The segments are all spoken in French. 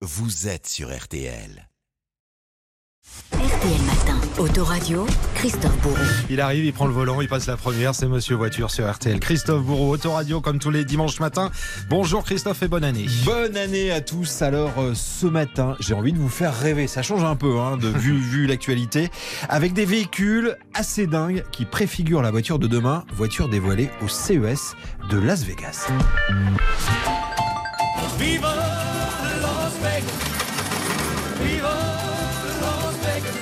vous êtes sur RTL. RTL Matin, Autoradio, Christophe Bourreau. Il arrive, il prend le volant, il passe la première, c'est Monsieur Voiture sur RTL. Christophe Bourreau, Autoradio comme tous les dimanches matins. Bonjour Christophe et bonne année. Bonne année à tous. Alors euh, ce matin, j'ai envie de vous faire rêver. Ça change un peu hein, de vu, vu l'actualité, avec des véhicules assez dingues qui préfigurent la voiture de demain, voiture dévoilée au CES de Las Vegas. Viva Las Vegas! Viva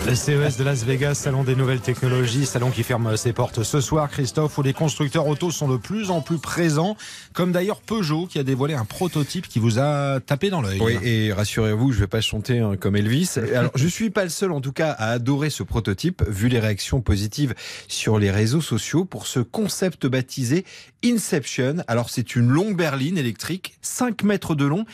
Le CES de Las Vegas, salon des nouvelles technologies, salon qui ferme ses portes ce soir, Christophe, où les constructeurs autos sont de plus en plus présents, comme d'ailleurs Peugeot qui a dévoilé un prototype qui vous a tapé dans l'œil. Oui, et rassurez-vous, je vais pas chanter hein, comme Elvis. Alors, je suis pas le seul, en tout cas, à adorer ce prototype, vu les réactions positives sur les réseaux sociaux pour ce concept baptisé Inception. Alors, c'est une longue berline électrique, 5 mètres de long,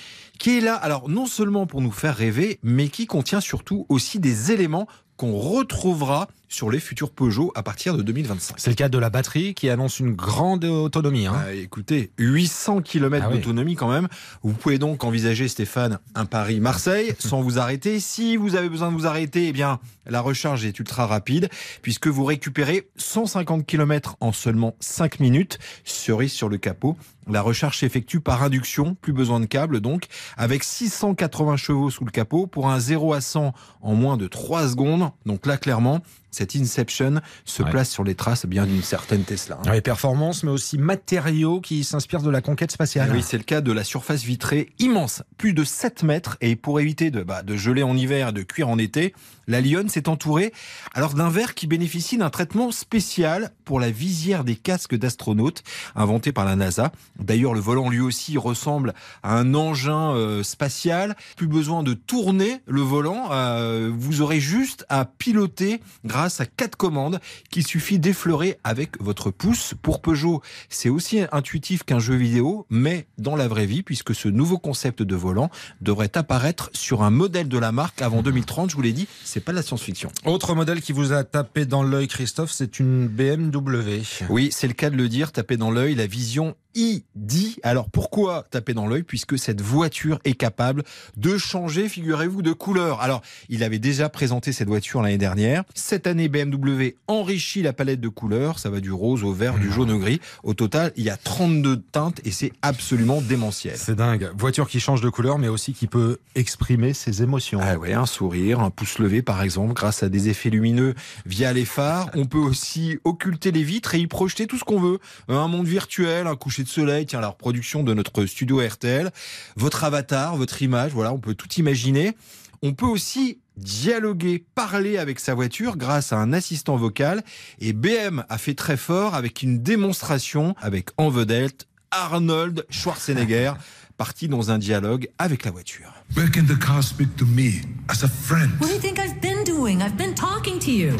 qui est là, alors non seulement pour nous faire rêver, mais qui contient surtout aussi des éléments qu'on retrouvera sur les futurs Peugeot à partir de 2025. C'est le cas de la batterie qui annonce une grande autonomie. Hein. Ah, écoutez, 800 km Ah oui. d'autonomie quand même. Vous pouvez donc envisager, Stéphane, un Paris-Marseille sans vous arrêter. Si vous avez besoin de vous arrêter, eh bien, la recharge est ultra rapide puisque vous récupérez 150 km en seulement 5 minutes. Cerise sur le capot. La recharge s'effectue par induction, plus besoin de câble donc, avec 680 chevaux sous le capot pour un 0 à 100 en moins de 3 secondes. Donc là, clairement, cette Inception se Ouais. place sur les traces bien d'une certaine Tesla. hein. Les performances, mais aussi matériaux qui s'inspirent de la conquête spatiale. Oui, c'est le cas de la surface vitrée immense, plus de 7 mètres. Et pour éviter de, bah, de geler en hiver et de cuire en été, la Lyon s'est entourée alors d'un verre qui bénéficie d'un traitement spécial pour la visière des casques d'astronautes inventé par la NASA. D'ailleurs, le volant lui aussi ressemble à un engin euh, spatial. Plus besoin de tourner le volant. euh, vous aurez juste à piloter grâce à quatre commandes qu'il suffit d'effleurer avec votre pouce. Pour Peugeot, c'est aussi intuitif qu'un jeu vidéo, mais dans la vraie vie, puisque ce nouveau concept de volant devrait apparaître sur un modèle de la marque avant 2030. Je vous l'ai dit, c'est pas de la science-fiction. Autre modèle qui vous a tapé dans l'œil, Christophe, c'est une BMW. Oui, c'est le cas de le dire, taper dans l'œil, la vision ID. Alors pourquoi taper dans l'œil Puisque cette voiture est capable de changer, figurez-vous, de couleur? Alors, il avait déjà présenté cette voiture l'année dernière. Cette année, BMW enrichit la palette de couleurs. Ça va du rose au vert, du jaune au gris. Au total, il y a 32 teintes et c'est absolument démentiel. C'est dingue. Voiture qui change de couleur, mais aussi qui peut exprimer ses émotions. Ah ouais, un sourire, un pouce levé par exemple, grâce à des effets lumineux via les phares. On peut aussi occulter les vitres et y projeter tout ce qu'on veut. Un monde virtuel, un coucher de soleil, tiens la reproduction de notre studio RTL, votre avatar, votre image, voilà, on peut tout imaginer. On peut aussi dialoguer, parler avec sa voiture grâce à un assistant vocal. Et BM a fait très fort avec une démonstration avec en vedette Arnold Schwarzenegger, parti dans un dialogue avec la voiture. Where can the car speak to me as a friend? What do you think I've been doing? I've been talking to you.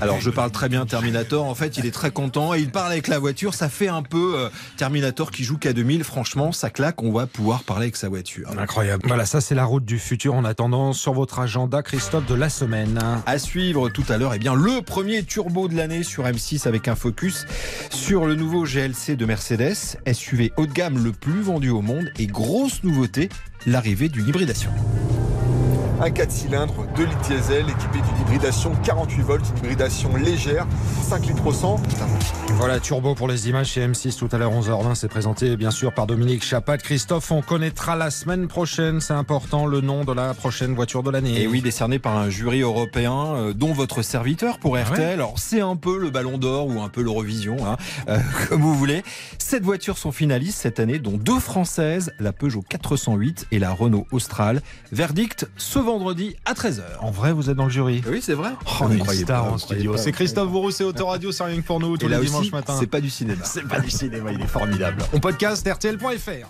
Alors je parle très bien Terminator, en fait il est très content et il parle avec la voiture, ça fait un peu euh, Terminator qui joue K2000, franchement ça claque, on va pouvoir parler avec sa voiture. Incroyable. Voilà, ça c'est la route du futur. En attendant, sur votre agenda, Christophe, de la semaine. À suivre tout à l'heure, eh bien le premier turbo de l'année sur M6 avec un focus sur le nouveau GLC de Mercedes, SUV haut de gamme le plus vendu au monde et grosse nouveauté, l'arrivée d'une hybridation. Un 4 cylindres, 2 litres diesel, équipé d'une hybridation 48 volts, une hybridation légère, 5 litres au 100. Voilà, turbo pour les images chez M6 tout à l'heure 11h20. C'est présenté bien sûr par Dominique Chapat. Christophe, on connaîtra la semaine prochaine, c'est important, le nom de la prochaine voiture de l'année. Et oui, décerné par un jury européen, euh, dont votre serviteur pour RTL. ouais Alors, c'est un peu le Ballon d'Or ou un peu l'Eurovision, hein, euh, comme vous voulez. Sept voitures sont finalistes cette année, dont deux françaises, la Peugeot 408 et la Renault Austral. Verdict ce vendredi à 13h. En vrai, vous êtes dans le jury Oui, c'est vrai. Oh, une Croyez star pas, en studio. pas. C'est Christophe Bourreau, c'est Autoradio, c'est rien que pour nous tous Et les dimanches aussi, matin. c'est pas du cinéma. C'est pas du cinéma, il est formidable. On podcast RTL.fr.